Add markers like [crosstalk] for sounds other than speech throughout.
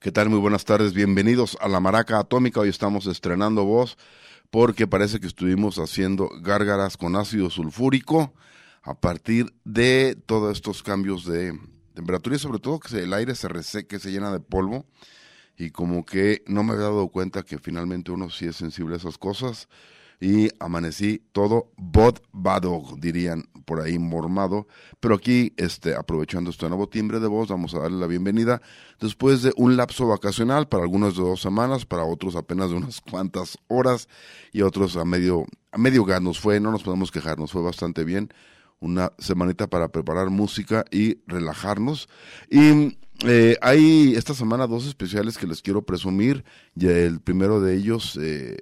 ¿Qué tal? Muy buenas tardes, bienvenidos a La Maraca Atómica. Hoy estamos estrenando voz porque parece que estuvimos haciendo gárgaras con ácido sulfúrico a partir de todos estos cambios de temperatura y sobre todo que el aire se reseque, se llena de polvo y como que no me había dado cuenta que finalmente uno sí es sensible a esas cosas y amanecí todo bot dirían por ahí mormado. Pero aquí, este, aprovechando este nuevo timbre de voz, vamos a darle la bienvenida después de un lapso vacacional, para algunos de dos semanas, para otros apenas de unas cuantas horas y otros a medio, a medio gas nos fue, no nos podemos quejar, nos fue bastante bien. Una semanita para preparar música y relajarnos. Y eh, hay esta semana dos especiales que les quiero presumir. Y el primero de ellos, eh,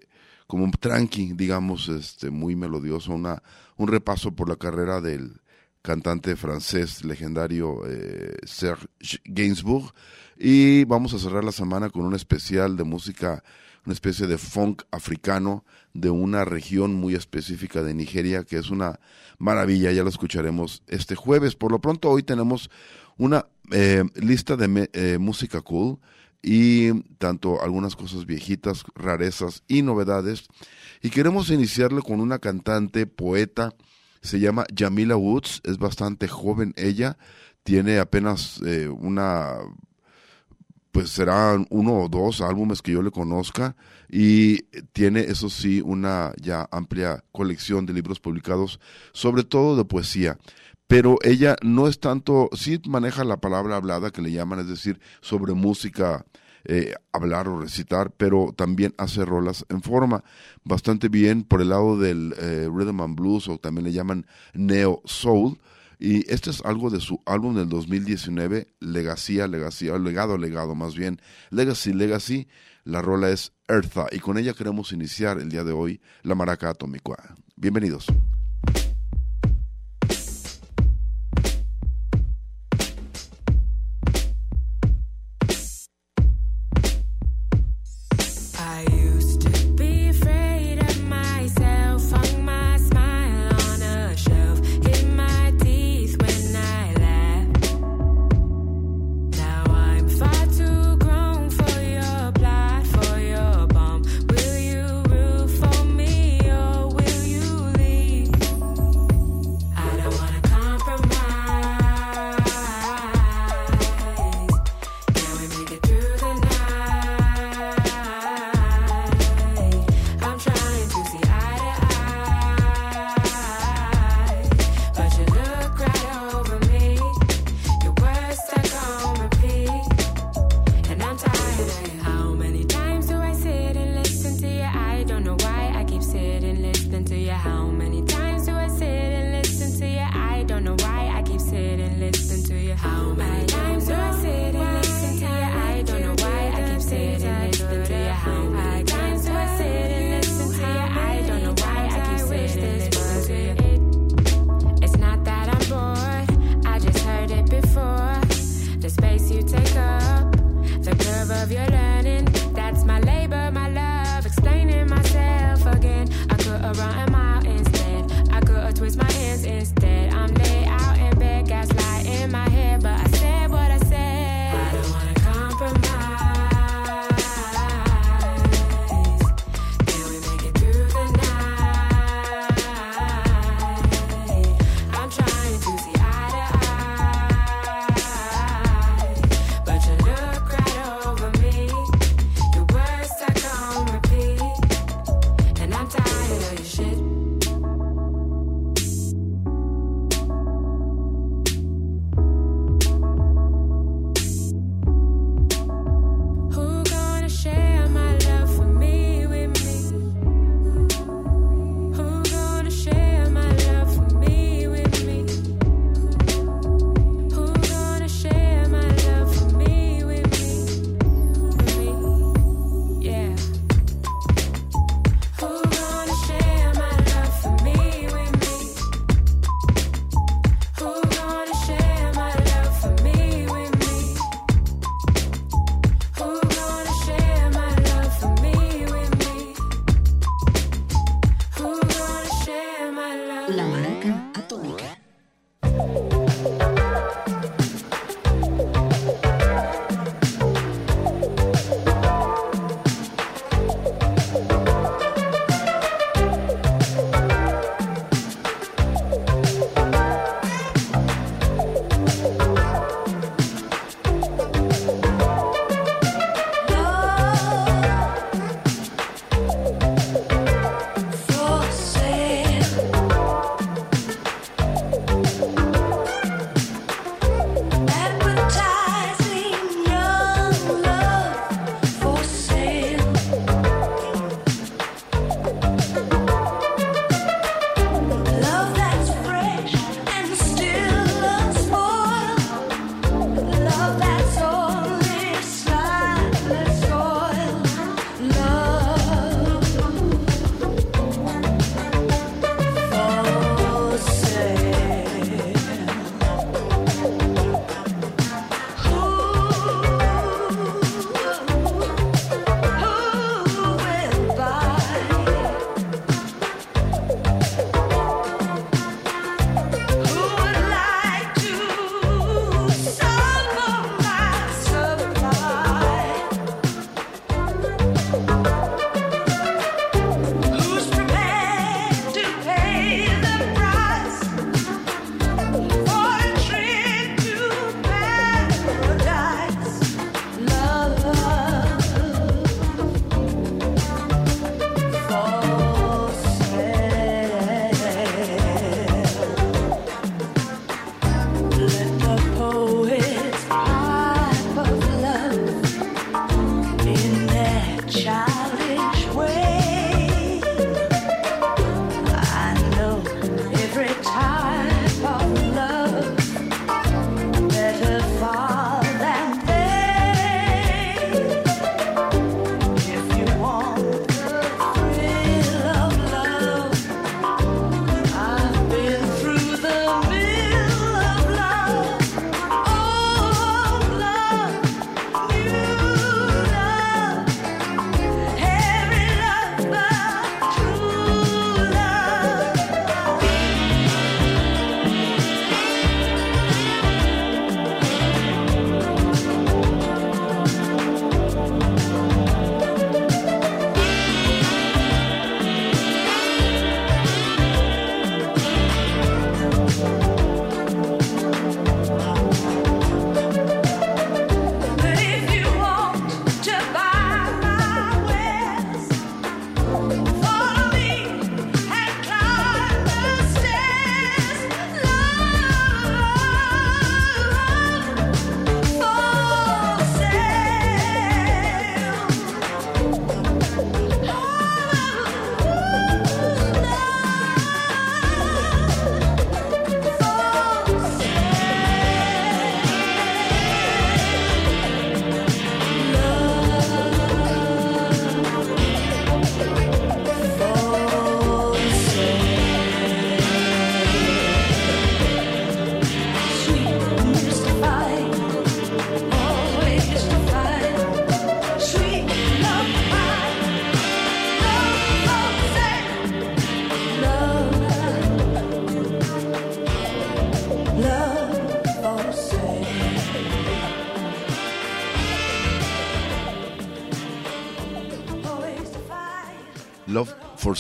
como un tranqui, digamos, este, muy melodioso, una, un repaso por la carrera del cantante francés legendario eh, Serge Gainsbourg. Y vamos a cerrar la semana con un especial de música, una especie de funk africano de una región muy específica de Nigeria, que es una maravilla, ya lo escucharemos este jueves. Por lo pronto, hoy tenemos una eh, lista de eh, música cool y tanto algunas cosas viejitas, rarezas y novedades. Y queremos iniciarle con una cantante, poeta, se llama Jamila Woods, es bastante joven ella, tiene apenas eh, una, pues serán uno o dos álbumes que yo le conozca y tiene, eso sí, una ya amplia colección de libros publicados, sobre todo de poesía pero ella no es tanto, sí maneja la palabra hablada que le llaman, es decir, sobre música, eh, hablar o recitar, pero también hace rolas en forma bastante bien por el lado del eh, rhythm and blues o también le llaman neo soul. Y este es algo de su álbum del 2019, Legacy, Legacy, legado, legado más bien, Legacy, Legacy. La rola es Eartha y con ella queremos iniciar el día de hoy la maraca atómica. Bienvenidos.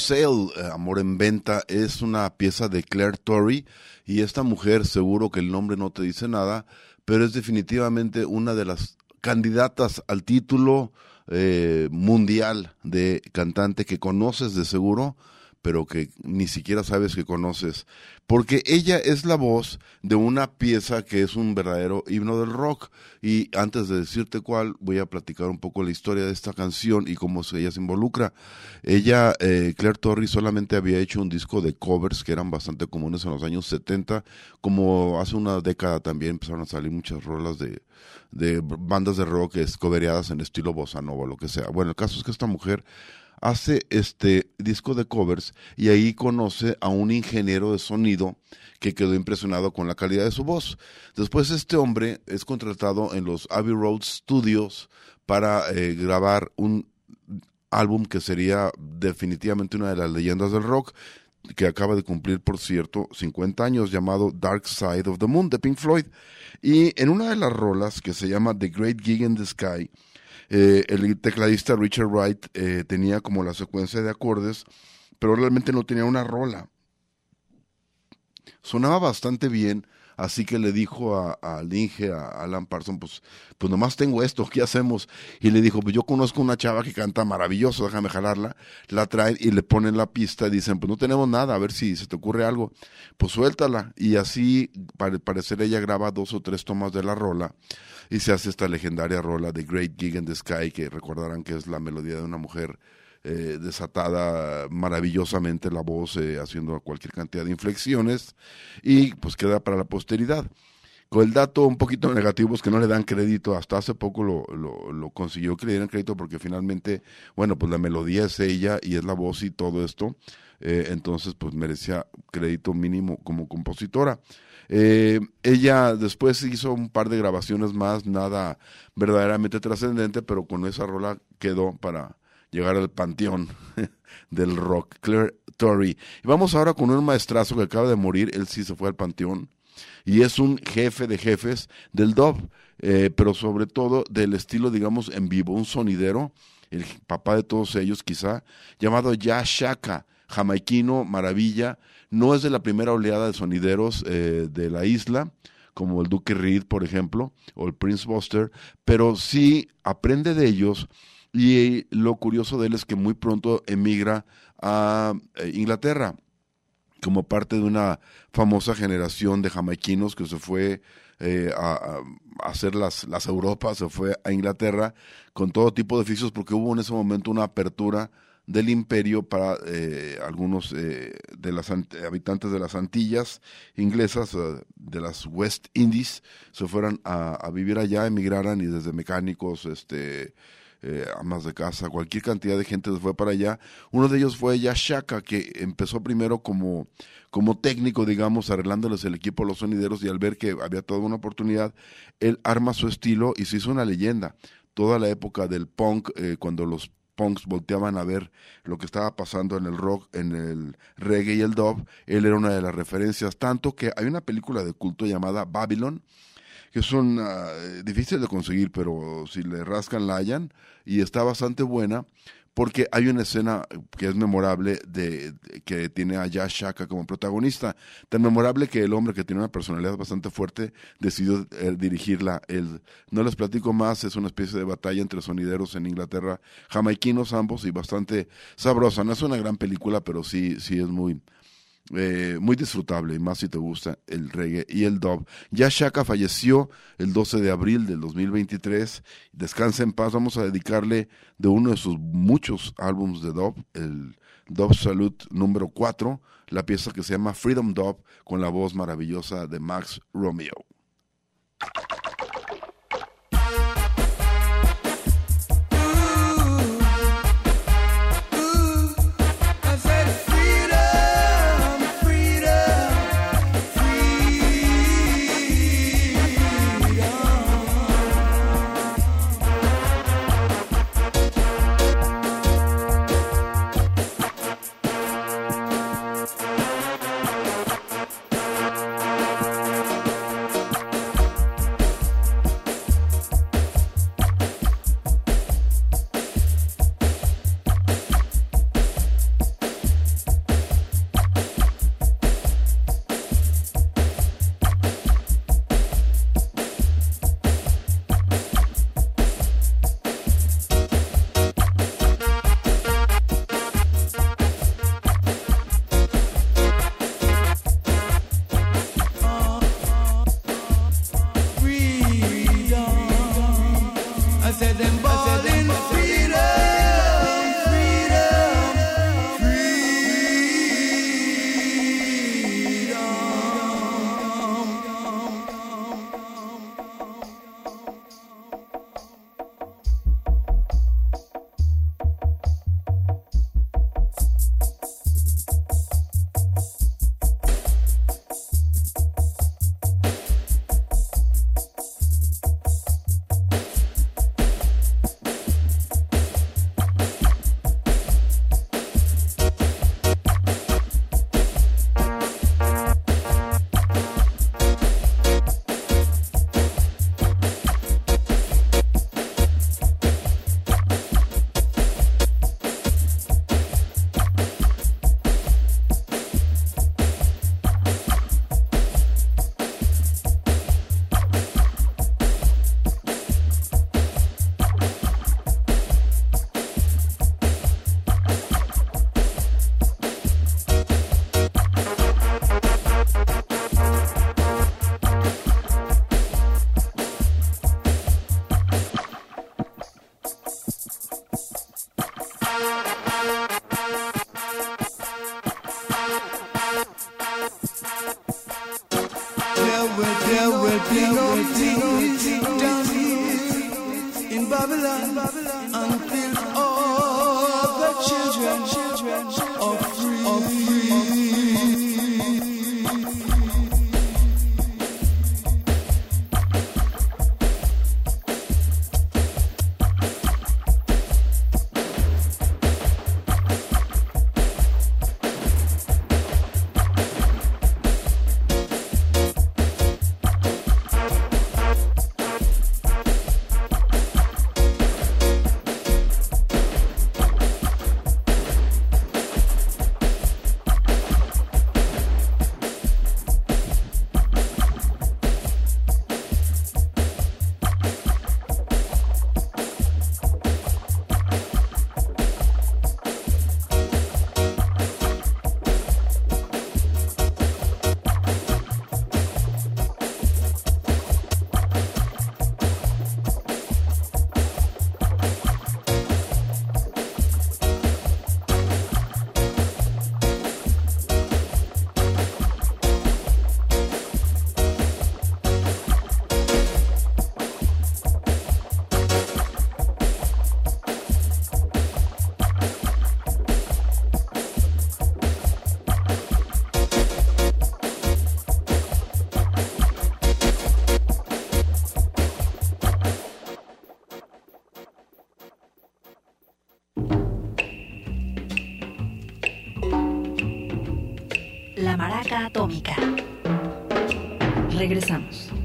Sale, eh, Amor en Venta, es una pieza de Claire Torrey y esta mujer, seguro que el nombre no te dice nada, pero es definitivamente una de las candidatas al título eh, mundial de cantante que conoces de seguro, pero que ni siquiera sabes que conoces, porque ella es la voz de una pieza que es un verdadero himno del rock. Y antes de decirte cuál, voy a platicar un poco la historia de esta canción y cómo ella se involucra. Ella, eh, Claire Torrey, solamente había hecho un disco de covers que eran bastante comunes en los años 70, como hace una década también empezaron a salir muchas rolas de, de bandas de rock covereadas en estilo bossa nova, lo que sea. Bueno, el caso es que esta mujer hace este disco de covers y ahí conoce a un ingeniero de sonido que quedó impresionado con la calidad de su voz. Después este hombre es contratado en los Abbey Road Studios para eh, grabar un álbum que sería definitivamente una de las leyendas del rock que acaba de cumplir, por cierto, 50 años, llamado Dark Side of the Moon de Pink Floyd. Y en una de las rolas que se llama The Great Gig in the Sky, eh, el tecladista Richard Wright eh, tenía como la secuencia de acordes, pero realmente no tenía una rola. Sonaba bastante bien, así que le dijo a, a Linge, a Alan Parsons, pues, pues nomás tengo esto, ¿qué hacemos? Y le dijo, pues yo conozco una chava que canta maravilloso, déjame jalarla, la traen y le ponen la pista, y dicen, pues no tenemos nada, a ver si se te ocurre algo, pues suéltala, y así, para parecer ella graba dos o tres tomas de la rola, y se hace esta legendaria rola de Great Gig in the Sky, que recordarán que es la melodía de una mujer eh, desatada maravillosamente la voz, eh, haciendo cualquier cantidad de inflexiones, y pues queda para la posteridad. Con el dato un poquito negativo es que no le dan crédito, hasta hace poco lo, lo, consiguió que le dieran crédito porque finalmente, bueno, pues la melodía es ella y es la voz y todo esto, eh, entonces pues merecía crédito mínimo como compositora. Eh, ella después hizo un par de grabaciones más, nada verdaderamente trascendente, pero con esa rola quedó para llegar al panteón [laughs] del rock, Claire Torrey. Y vamos ahora con un maestrazo que acaba de morir, él sí se fue al panteón, y es un jefe de jefes del dub, eh, pero sobre todo del estilo, digamos, en vivo, un sonidero, el papá de todos ellos quizá, llamado Ya Shaka, jamaiquino, maravilla, no es de la primera oleada de sonideros eh, de la isla, como el Duke Reed, por ejemplo, o el Prince Buster, pero sí aprende de ellos y lo curioso de él es que muy pronto emigra a eh, Inglaterra como parte de una famosa generación de jamaiquinos que se fue eh, a, hacer las, las Europas, se fue a Inglaterra con todo tipo de oficios porque hubo en ese momento una apertura del imperio para eh, algunos eh, de los habitantes de las Antillas inglesas, eh, de las West Indies, se fueran a, vivir allá, emigraran y desde mecánicos, este, eh, amas de casa, cualquier cantidad de gente se fue para allá. Uno de ellos fue Yashaka, que empezó primero como, como técnico, digamos, arreglándoles el equipo a los sonideros y al ver que había toda una oportunidad, él arma su estilo y se hizo una leyenda. Toda la época del punk, cuando los punks volteaban a ver lo que estaba pasando en el rock, en el reggae y el dub, él era una de las referencias, tanto que hay una película de culto llamada Babylon, que son uh, difíciles de conseguir, pero si le rascan la hallan, y está bastante buena, porque hay una escena que es memorable de, que tiene a Yash Shaka como protagonista, tan memorable que el hombre que tiene una personalidad bastante fuerte decidió eh, dirigirla. El, no les platico más, es una especie de batalla entre sonideros en Inglaterra, jamaiquinos ambos y bastante sabrosa. No es una gran película, pero sí, sí es muy, eh, muy disfrutable, y más si te gusta el reggae y el dub. Ya Shaka falleció el 12 de abril del 2023. Descansa en paz. Vamos a dedicarle de uno de sus muchos álbumes de dub, el Dub Salute número 4, la pieza que se llama Freedom Dub, con la voz maravillosa de Max Romeo. Mercedes Regresamos.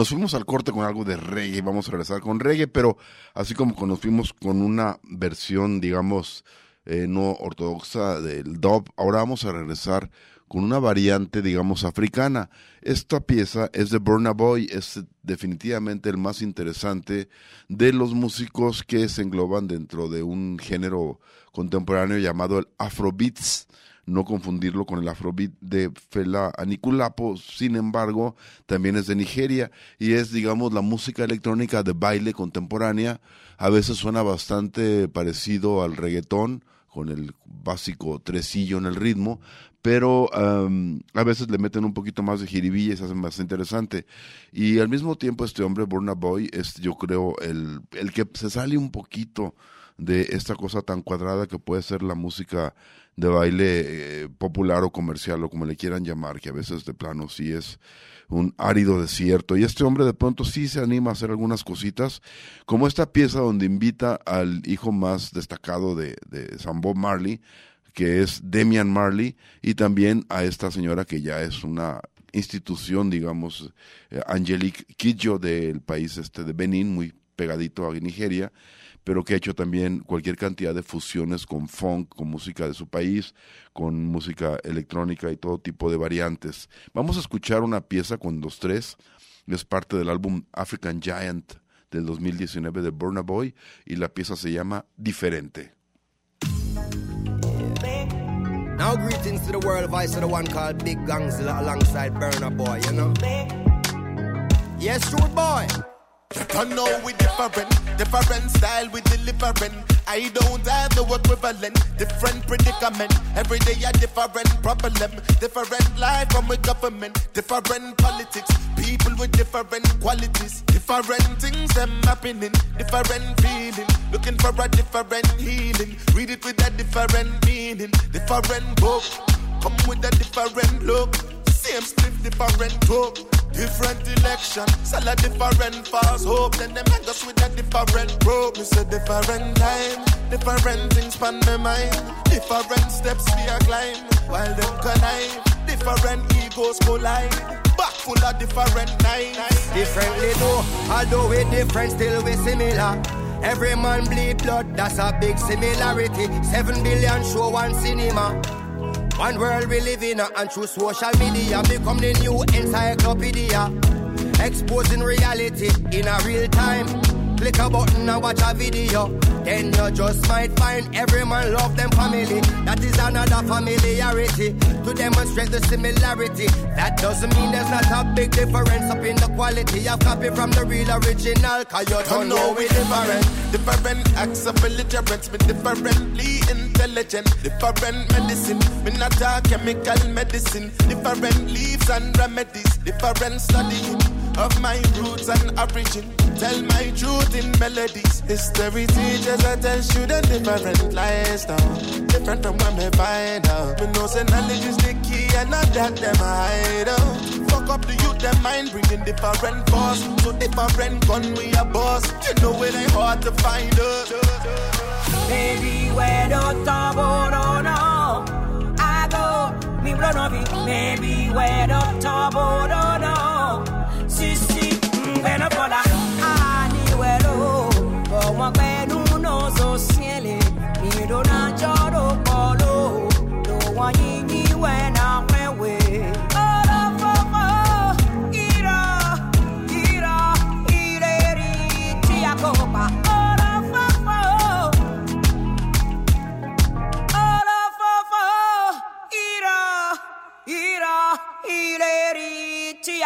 Nos fuimos al corte con algo de reggae, vamos a regresar con reggae, pero así como nos fuimos con una versión, digamos, eh, no ortodoxa del dub, ahora vamos a regresar con una variante, digamos, africana. Esta pieza es de Burna Boy, es definitivamente el más interesante de los músicos que se engloban dentro de un género contemporáneo llamado el Afrobeats no confundirlo con el afrobeat de Fela Anikulapo, sin embargo, también es de Nigeria y es, digamos, la música electrónica de baile contemporánea. A veces suena bastante parecido al reggaetón, con el básico tresillo en el ritmo, pero um, a veces le meten un poquito más de jiribilla y se hacen más interesante. Y al mismo tiempo este hombre, Burna Boy, es yo creo el, el que se sale un poquito de esta cosa tan cuadrada que puede ser la música de baile eh, popular o comercial o como le quieran llamar, que a veces de plano sí es un árido desierto. Y este hombre de pronto sí se anima a hacer algunas cositas, como esta pieza donde invita al hijo más destacado de, de Sam Bob Marley, que es Demian Marley, y también a esta señora que ya es una institución, digamos, eh, Angelique Kidjo del país este de Benín, muy pegadito a Nigeria, pero que ha hecho también cualquier cantidad de fusiones con funk, con música de su país, con música electrónica y todo tipo de variantes. Vamos a escuchar una pieza con dos tres, es parte del álbum African Giant del 2019 de Burna Boy y la pieza se llama Diferente. Now greetings to the world of the one called Big Gangzilla alongside Boy, you know? Yes, rude boy. I know we different, different style we delivering. I don't have no equivalent, different predicament. Every day a different problem, different life from a government, different politics. People with different qualities, different things them happening, different feeling. Looking for a different healing. Read it with a different meaning, different book. Come with a different look. Same split, different talk. Different election, sell a different false hope. Then them hang us with a different rope. Me say different time, different things pan my mind. Different steps we a climb, while them connive. Different egos collide. Back full of different nights. Differently though, although we different, still we similar. Every man bleed blood, that's a big similarity. Seven billion show one cinema. One world we live in, and through social media become the new encyclopedia. Exposing reality in a real time. Click a button and watch a video. Then you just might find every man love them family. That is another familiarity to demonstrate the similarity. That doesn't mean there's not a big difference up in the quality of copy from the real original. Cause you don't know we different. different acts of belligerence, me differently intelligent, different medicine, me not a chemical medicine, different leaves and remedies, different studying of my roots and origin. Tell my truth in melodies. History teaches I tell students different lifestyle, different from what me find out. Me know say knowledge is the key and not that them hide out. Fuck up the youth, them mind bringing different force. So different gun we a boss. You know it ain't hard to find us. Baby, where the trouble no I go, mi bro no vi Baby, where the trouble no no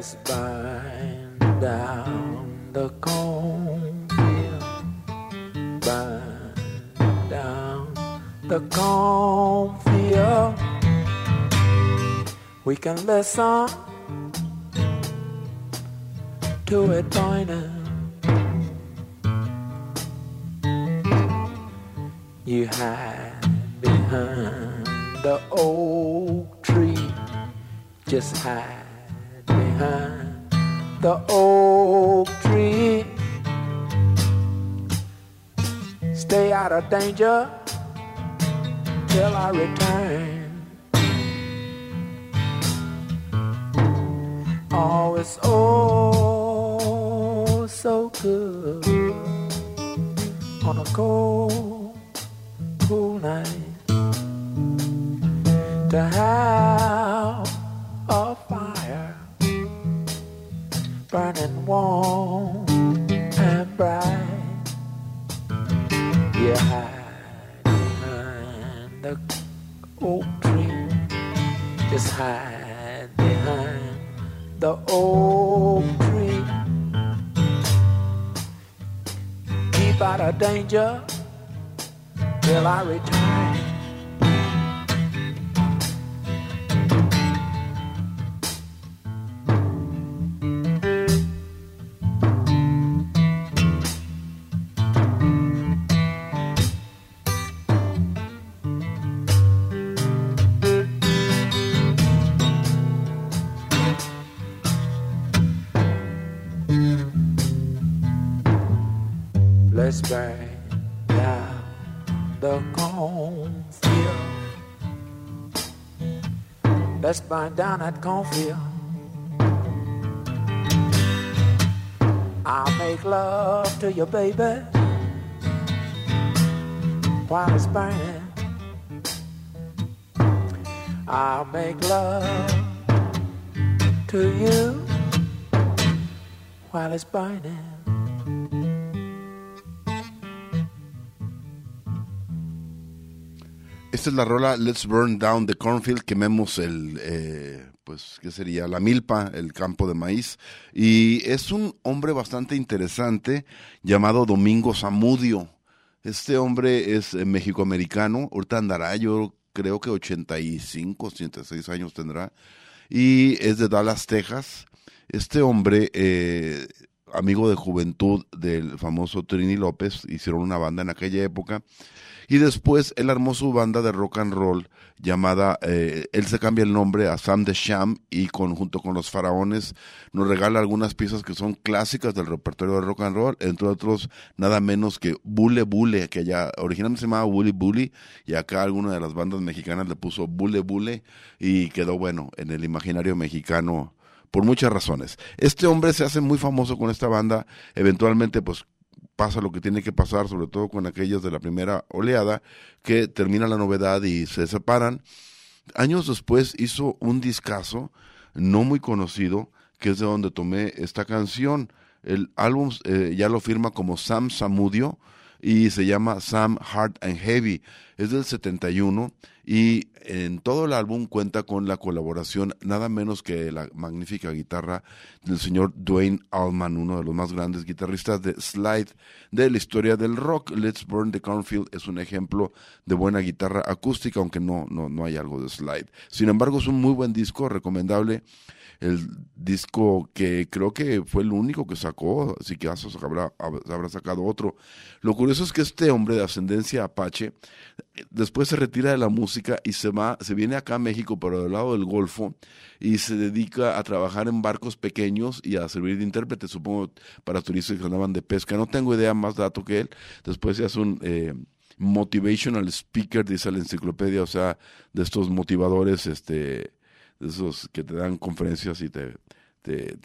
Let's bind down the cornfield, bind down the cornfield. We can listen to it pointing. You hide behind the old tree, just hide behind the oak tree. Stay out of danger till I return. Oh, it's oh so good on a cold, cool night to have burning warm and bright. You hide behind the oak tree, just hide behind the oak tree. Keep out of danger till I return. Burn down that cornfield. I'll make love to you, baby, while it's burning. I'll make love to you while it's burning. Esta es la rola Let's Burn Down the Cornfield, quememos el, eh, pues, ¿qué sería? La milpa, el campo de maíz. Y es un hombre bastante interesante llamado Domingo Zamudio. Este hombre es eh, mexicoamericano, ahorita andará, yo creo que 85, 86 años tendrá, y es de Dallas, Texas. Este hombre, eh, amigo de juventud del famoso Trini López, hicieron una banda en aquella época, y después él armó su banda de rock and roll llamada, eh, él se cambia el nombre a Sam de Sham y con, junto con los faraones nos regala algunas piezas que son clásicas del repertorio de rock and roll, entre otros nada menos que Bule Bule, que ya originalmente se llamaba Bully Bully y acá alguna de las bandas mexicanas le puso Bule Bule y quedó bueno en el imaginario mexicano por muchas razones. Este hombre se hace muy famoso con esta banda, eventualmente pues pasa lo que tiene que pasar, sobre todo con aquellas de la primera oleada, que termina la novedad y se separan. Años después hizo un discazo no muy conocido, que es de donde tomé esta canción. El álbum eh, ya lo firma como Sam Samudio y se llama Sam Hard and Heavy. Es del 71 y en todo el álbum cuenta con la colaboración nada menos que la magnífica guitarra del señor Dwayne Allman, uno de los más grandes guitarristas de slide de la historia del rock. Let's Burn the Cornfield es un ejemplo de buena guitarra acústica, aunque no, no, no hay algo de slide. Sin embargo, es un muy buen disco, recomendable el disco que creo que fue el único que sacó, así que habrá, habrá sacado otro. Lo curioso es que este hombre de ascendencia apache después se retira de la música y se va, se viene acá a México, pero del lado del Golfo, y se dedica a trabajar en barcos pequeños y a servir de intérprete, supongo, para turistas que andaban de pesca. No tengo idea más dato que él. Después se hace un eh, motivational speaker, dice la enciclopedia, o sea, de estos motivadores, este esos que te dan conferencias y te, te,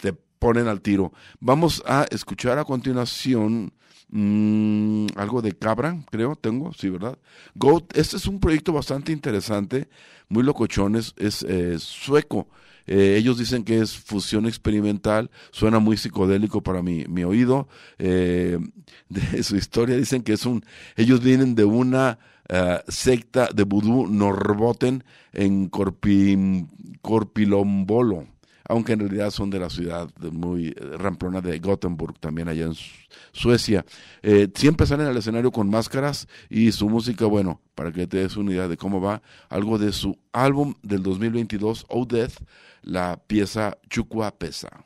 te, ponen al tiro. Vamos a escuchar a continuación mmm, algo de Cabra, creo, tengo, sí, ¿verdad? Goat, este es un proyecto bastante interesante, muy locochón, es, es eh, sueco. Eh, ellos dicen que es fusión experimental, suena muy psicodélico para mi, mi oído. Eh, [laughs] de su historia dicen que es un, ellos vienen de una uh, secta de vudú Norboten en Corpi, Corpilombolo, aunque en realidad son de la ciudad muy ramplona de Gothenburg, también allá en Suecia. Eh, siempre salen al escenario con máscaras y su música, bueno, para que te des una idea de cómo va, algo de su álbum del 2022, Oh Death, la pieza Chukwa Pesa.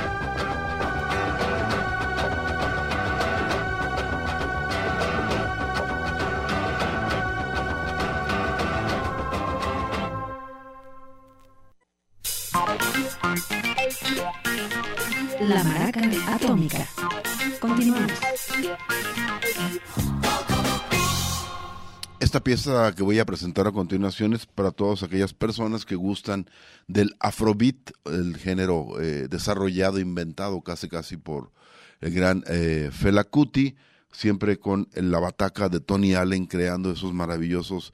Esta pieza que voy a presentar a continuación es para todas aquellas personas que gustan del afrobeat, el género eh, desarrollado, inventado casi casi por el gran eh, Fela Kuti, siempre con la bataca de Tony Allen creando esos maravillosos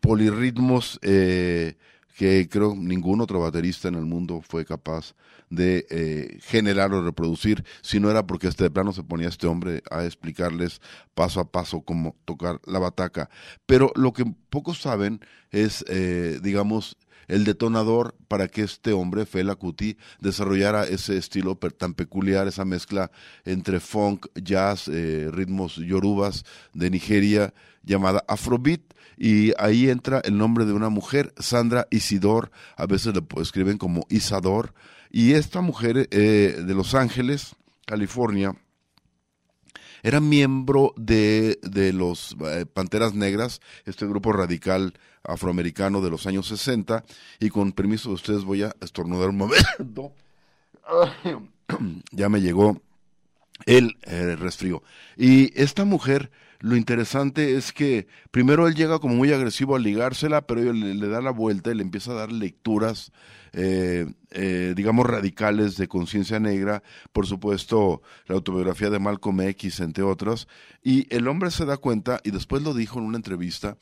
polirritmos eh, que creo ningún otro baterista en el mundo fue capaz de eh, generar o reproducir, si no era porque este de plano se ponía este hombre a explicarles paso a paso cómo tocar la bataca. Pero lo que pocos saben es, eh, digamos, el detonador para que este hombre, Fela Kuti, desarrollara ese estilo tan peculiar, esa mezcla entre funk, jazz, eh, ritmos yorubas de Nigeria, llamada Afrobeat, y ahí entra el nombre de una mujer, Sandra Isidor, a veces le escriben como Isador, y esta mujer eh, de Los Ángeles, California, era miembro de, los eh, Panteras Negras, este grupo radical afroamericano de los años 60, y con permiso de ustedes voy a estornudar un momento. [coughs] ya me llegó el eh. Y esta mujer, lo interesante es que primero él llega como muy agresivo a ligársela, pero ella le, da la vuelta y le empieza a dar lecturas, eh, eh, digamos, radicales de conciencia negra, por supuesto, la autobiografía de Malcolm X, entre otras, y el hombre se da cuenta, y después lo dijo en una entrevista,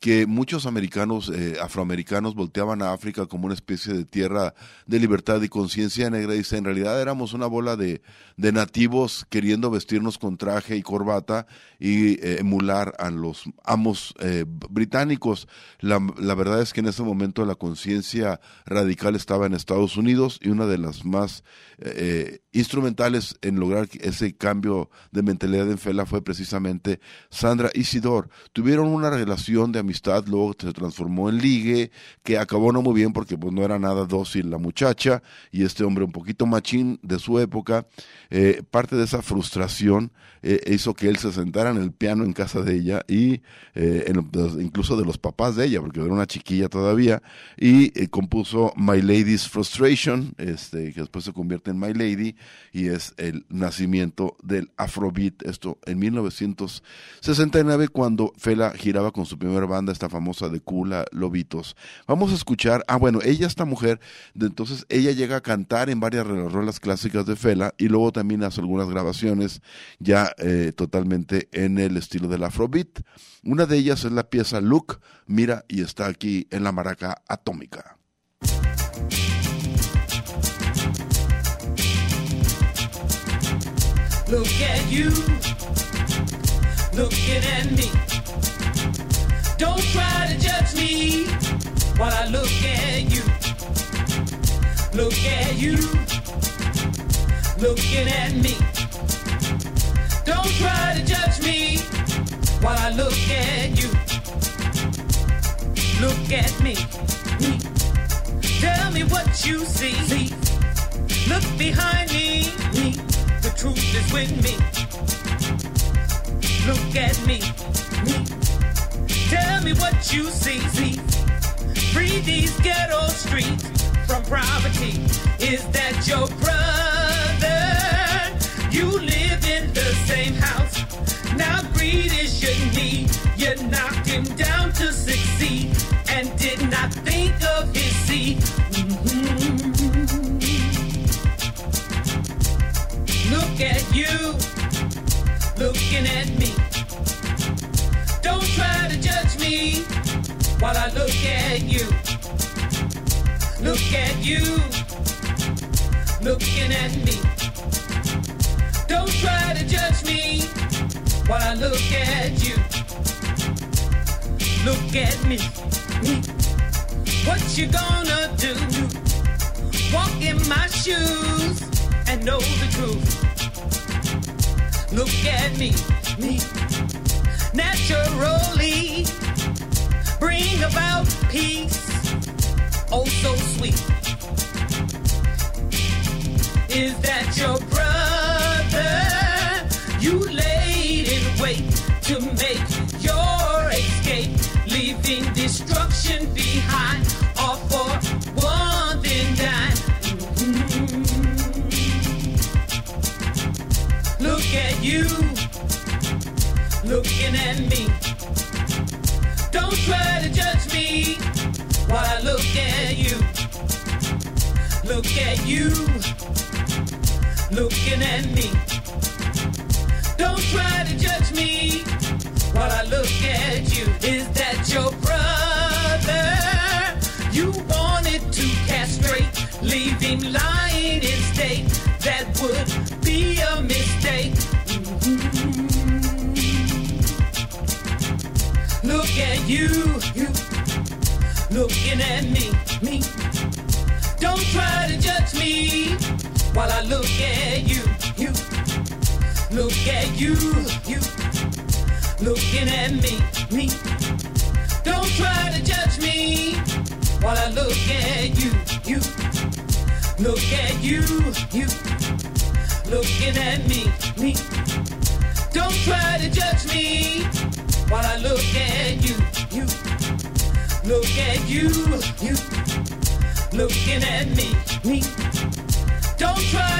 que muchos americanos, eh, afroamericanos, volteaban a África como una especie de tierra de libertad y conciencia negra. Dice, en realidad éramos una bola de, de nativos queriendo vestirnos con traje y corbata y eh, emular a los amos eh, británicos. La, la verdad es que en ese momento la conciencia radical estaba en Estados Unidos y una de las más eh, instrumentales en lograr ese cambio de mentalidad en Fela fue precisamente Sandra Isidor. Tuvieron una relación de amistad, luego se transformó en ligue, que acabó no muy bien porque pues no era nada dócil la muchacha y este hombre un poquito machín de su época. Eh, parte de esa frustración eh, hizo que él se sentara en el piano en casa de ella y eh, en incluso de los papás de ella, porque era una chiquilla todavía, y eh, compuso My Lady's Frustration, este, que después se convierte en My Lady, y es el nacimiento del Afrobeat, esto en 1969, cuando Fela giraba con su primera banda, esta famosa de Kula Lobitos. Vamos a escuchar, ah bueno, ella, esta mujer, de entonces ella llega a cantar en varias rolas clásicas de Fela, y luego también hace algunas grabaciones ya eh, totalmente en el estilo del Afrobeat. Una de ellas es la pieza Look, mira, y está aquí en la maraca atómica. Look at you, looking at me. Don't try to judge me while I look at you. Look at you, looking at me. Don't try to judge me while I look at you. Look at me. me. Tell me what you see. see. Look behind me. me. Truth is with me. Look at me. Tell me what you see. see. Free these ghetto streets from poverty. Is that your brother? You live in the same house. Now greed is your need. You knocked him down to succeed and did not think of his seed. Mhm. Look at you, looking at me. Don't try to judge me while I look at you. Look at you, looking at me. Don't try to judge me while I look at you. Look at me, me. What you gonna do? Walk in my shoes and know the truth. Look at me, me. Naturally, bring about peace. Oh, so sweet. Is that your brother? You laid in wait to make your escape, leaving destruction behind. You, looking at me. Don't try to judge me while I look at you. Look at you, looking at me. Don't try to judge me while I look at you. Is that your brother? You wanted to castrate, leave him lying in state. That would be a mistake. Look at you, you looking at me, me. Don't try to judge me while I look at you, you. Look at you, you looking at me, me. Don't try to judge me while I look at you, you. Look at you, you looking at me, me. Don't try to judge me while I look at you, you. Look at you, you looking at me, me. Don't try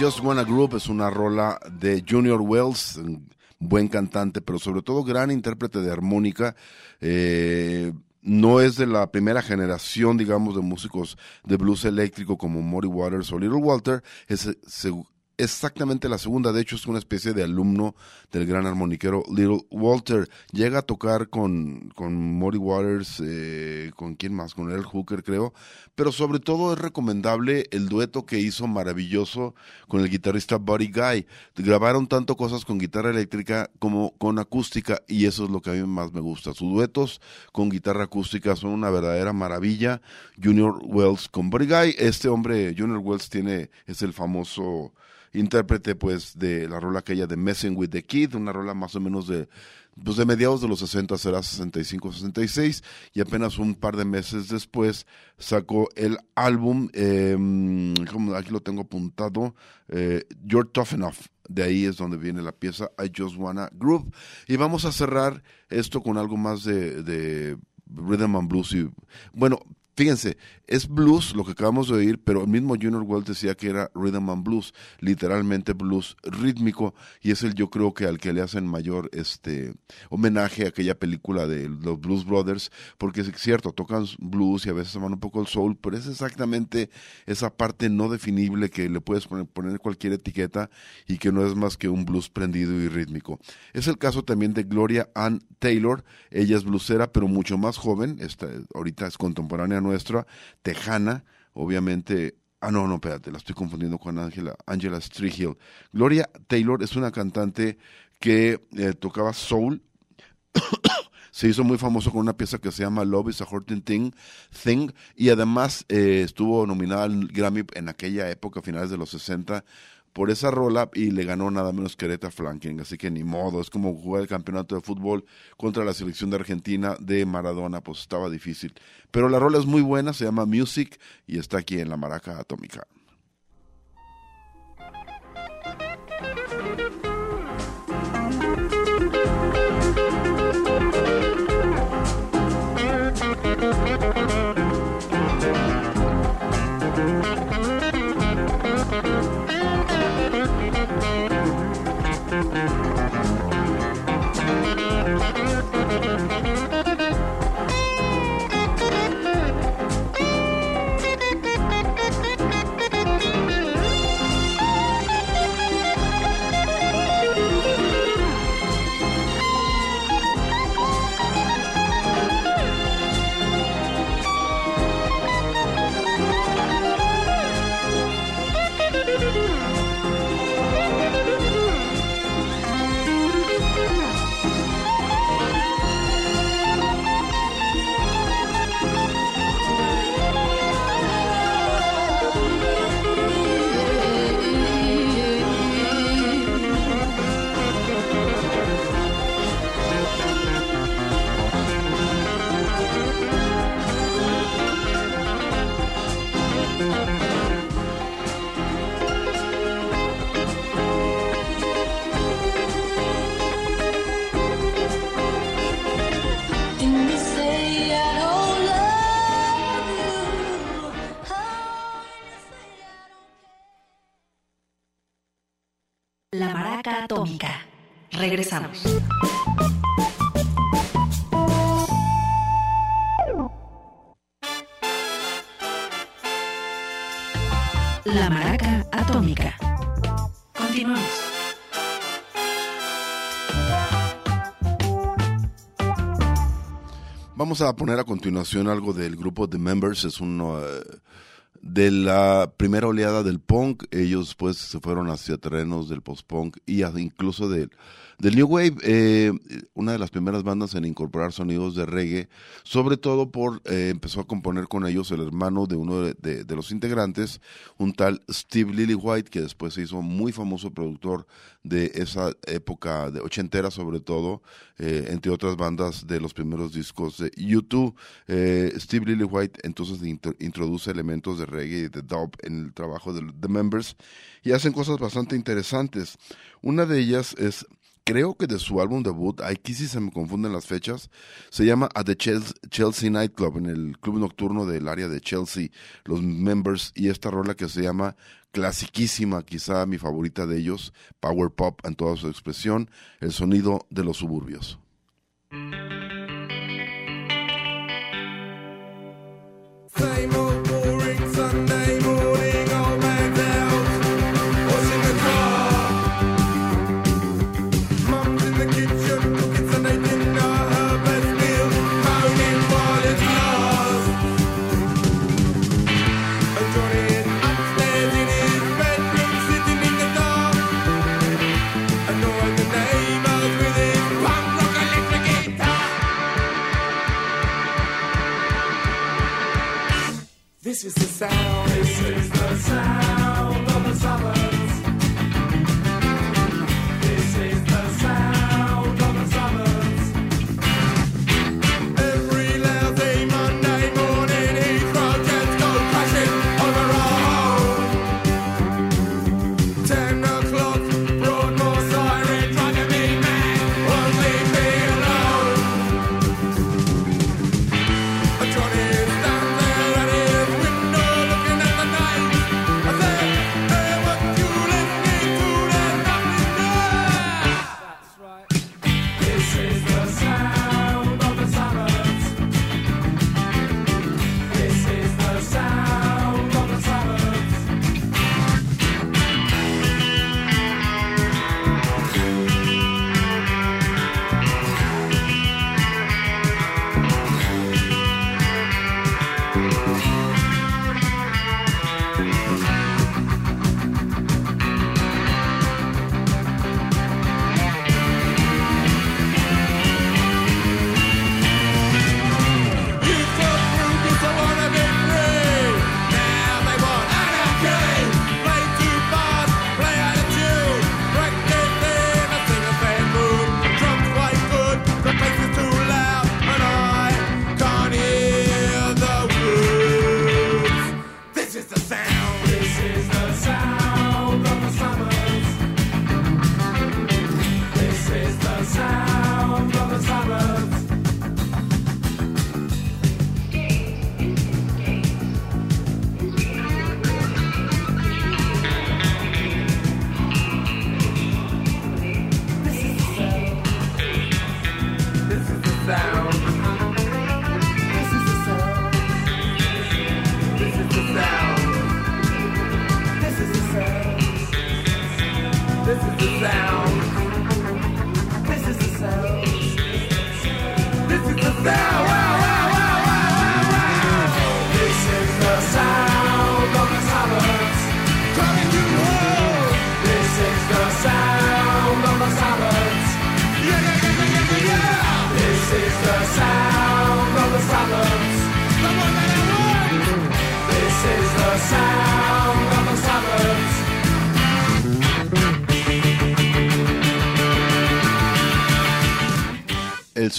Just Wanna Group es una rola de Junior Wells, buen cantante, pero sobre todo gran intérprete de armónica. Eh, no es de la primera generación, digamos, de músicos de blues eléctrico como Muddy Waters o Little Walter. Es, se- exactamente la segunda, de hecho es una especie de alumno del gran armoniquero Little Walter. Llega a tocar con, con Waters, eh, con quién más, con Earl Hooker creo, pero sobre todo es recomendable el dueto que hizo maravilloso con el guitarrista Buddy Guy. Grabaron tanto cosas con guitarra eléctrica como con acústica y eso es lo que a mí más me gusta. Sus duetos con guitarra acústica son una verdadera maravilla. Junior Wells con Buddy Guy, este hombre, Junior Wells tiene, es el famoso intérprete pues de la rola aquella de Messing with the Kid, una rola más o menos de pues de mediados de los 60 será 65 66 y apenas un par de meses después sacó el álbum eh, como aquí lo tengo apuntado eh, You're Tough Enough. De ahí es donde viene la pieza I Just Wanna Groove. Y vamos a cerrar esto con algo más de, de rhythm and blues y bueno Fíjense, es blues lo que acabamos de oír, pero el mismo Junior Wells decía que era rhythm and blues, literalmente blues rítmico, y es el yo creo que al que le hacen mayor este homenaje a aquella película de los Blues Brothers, porque es cierto, tocan blues y a veces van un poco el soul, pero es exactamente esa parte no definible que le puedes poner, cualquier etiqueta y que no es más que un blues prendido y rítmico. Es el caso también de Gloria Ann Taylor, ella es bluesera, pero mucho más joven, esta, ahorita es contemporánea nuestra, tejana, obviamente. Ah, no, no, espérate, la estoy confundiendo con Angela, Angela Strihill. Gloria Taylor es una cantante que eh, tocaba soul. [coughs] se hizo muy famoso con una pieza que se llama Love is a Hurting Thing, Thing y además eh, estuvo nominada al Grammy en aquella época, finales de los 60, por esa rola y le ganó nada menos que Aretha Franklin, así que ni modo, es como jugar el campeonato de fútbol contra la selección de Argentina de Maradona, pues estaba difícil. Pero la rola es muy buena, se llama Music y está aquí en la Maraca Atómica. Regresamos. La Maraca Atómica. Continuamos. Vamos a poner a continuación algo del grupo The Members, es uno eh, de la primera oleada del punk, ellos pues se fueron hacia terrenos del post-punk y incluso del, del New Wave, eh, una de las primeras bandas en incorporar sonidos de reggae, sobre todo por, eh, empezó a componer con ellos el hermano de uno de- de los integrantes, un tal Steve Lillywhite, que después se hizo muy famoso productor de esa época de ochentera sobre todo, eh, entre otras bandas de los primeros discos de YouTube. Eh, Steve Lillywhite entonces intro- introduce elementos de reggae y de dub en el trabajo de The Members y hacen cosas bastante interesantes. Una de ellas es creo que de su álbum debut, aquí sí se me confunden las fechas, se llama At the Chelsea, Nightclub, en el club nocturno del área de Chelsea, los members, y esta rola que se llama clasiquísima, quizá mi favorita de ellos, Power Pop en toda su expresión, el sonido de los suburbios.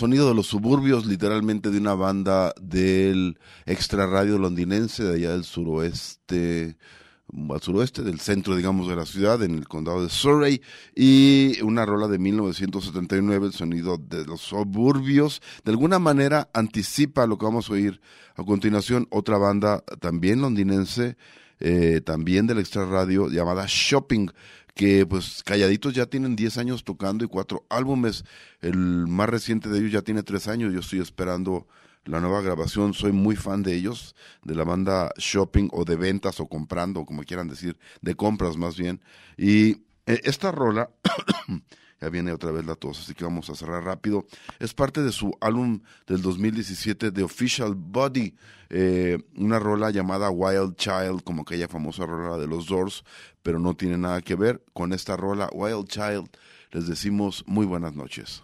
Sonido de los suburbios, literalmente de una banda del extra radio londinense de allá del suroeste, al suroeste del centro, digamos, de la ciudad, en el condado de Surrey, y una rola de 1979, el sonido de los suburbios, de alguna manera anticipa lo que vamos a oír a continuación, otra banda también londinense, eh, también del extra radio, llamada Shopping, que pues calladitos ya tienen 10 años tocando y cuatro álbumes. El más reciente de ellos ya tiene tres años. Yo estoy esperando la nueva grabación. Soy muy fan de ellos, de la banda Shopping o de ventas o comprando, como quieran decir, de compras más bien. Y eh, esta rola, ya viene otra vez la tos, así que vamos a cerrar rápido. Es parte de su álbum del 2017, The Official Body, eh, una rola llamada Wild Child, como aquella famosa rola de los Doors, pero no tiene nada que ver con esta rola Wild Child. Les decimos muy buenas noches.